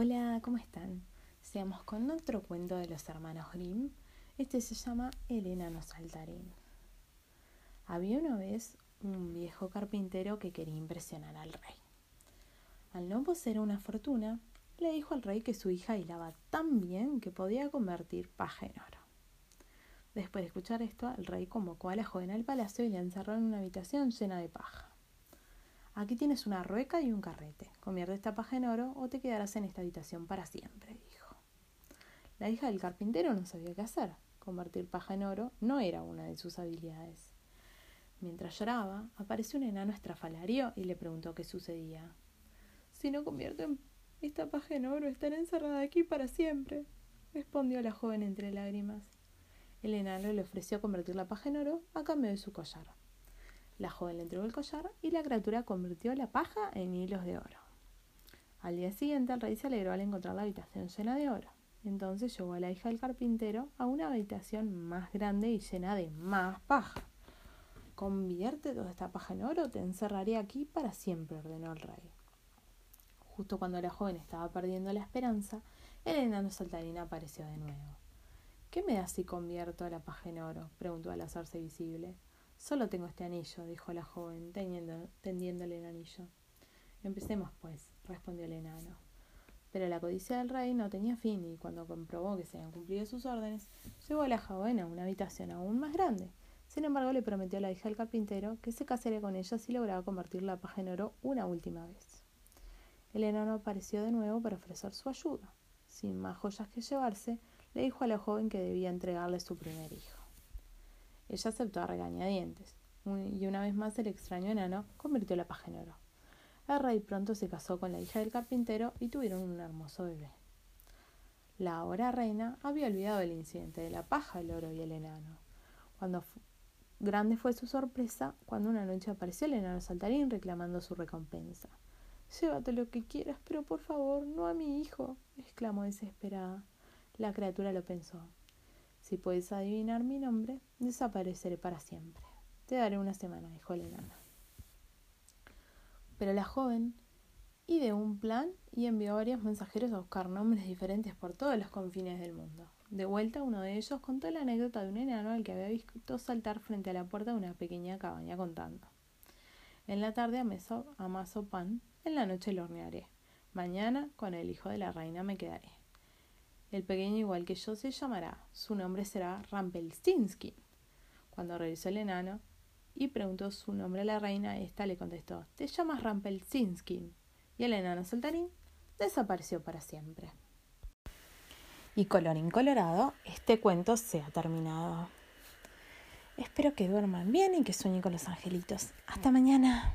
Hola, ¿cómo están? Seamos con otro cuento de los hermanos Grimm. Este se llama El enano saltarín. Había una vez un viejo carpintero que quería impresionar al rey. Al no poseer una fortuna, le dijo al rey que su hija hilaba tan bien que podía convertir paja en oro. Después de escuchar esto, el rey convocó a la joven al palacio y la encerró en una habitación llena de paja. Aquí tienes una rueca y un carrete. Convierte esta paja en oro o te quedarás en esta habitación para siempre, dijo. La hija del carpintero no sabía qué hacer. Convertir paja en oro no era una de sus habilidades. Mientras lloraba, apareció un enano estrafalario y le preguntó qué sucedía. Si no convierto esta paja en oro, estaré encerrada aquí para siempre, respondió la joven entre lágrimas. El enano le ofreció convertir la paja en oro a cambio de su collar. La joven le entregó el collar y la criatura convirtió la paja en hilos de oro. Al día siguiente el rey se alegró al encontrar la habitación llena de oro. Entonces llevó a la hija del carpintero a una habitación más grande y llena de más paja. Convierte toda esta paja en oro, te encerraré aquí para siempre, ordenó el rey. Justo cuando la joven estaba perdiendo la esperanza, el enano saltarín apareció de nuevo. ¿Qué me da si convierto la paja en oro? preguntó al hacerse visible. Solo tengo este anillo, dijo la joven, tendiéndole el anillo. Empecemos, pues, respondió el enano. Pero la codicia del rey no tenía fin y cuando comprobó que se habían cumplido sus órdenes, llevó a la joven a una habitación aún más grande. Sin embargo, le prometió a la hija del carpintero que se casaría con ella si lograba convertir la paja en oro una última vez. El enano apareció de nuevo para ofrecer su ayuda. Sin más joyas que llevarse, le dijo a la joven que debía entregarle su primer hijo. Ella aceptó a regañadientes, y una vez más el extraño enano convirtió la paja en oro. El rey pronto se casó con la hija del carpintero y tuvieron un hermoso bebé. La ahora reina había olvidado el incidente de la paja, el oro y el enano. Cuando grande fue su sorpresa cuando una noche apareció el enano saltarín reclamando su recompensa. Llévate lo que quieras, pero por favor, no a mi hijo, exclamó desesperada. La criatura lo pensó. Si puedes adivinar mi nombre, desapareceré para siempre. Te daré una semana, dijo el enano. Pero la joven ideó un plan y envió a varios mensajeros a buscar nombres diferentes por todos los confines del mundo. De vuelta, uno de ellos contó la anécdota de un enano al que había visto saltar frente a la puerta de una pequeña cabaña contando. En la tarde amaso pan, en la noche lo hornearé. Mañana, con el hijo de la reina, me quedaré. El pequeño, igual que yo, se llamará. Su nombre será Rampelstinsky. Cuando regresó el enano y preguntó su nombre a la reina, ésta le contestó: Te llamas Rampelstinsky. Y el enano saltarín desapareció para siempre. Y colorín colorado, este cuento se ha terminado. Espero que duerman bien y que sueñen con los angelitos. Hasta mañana.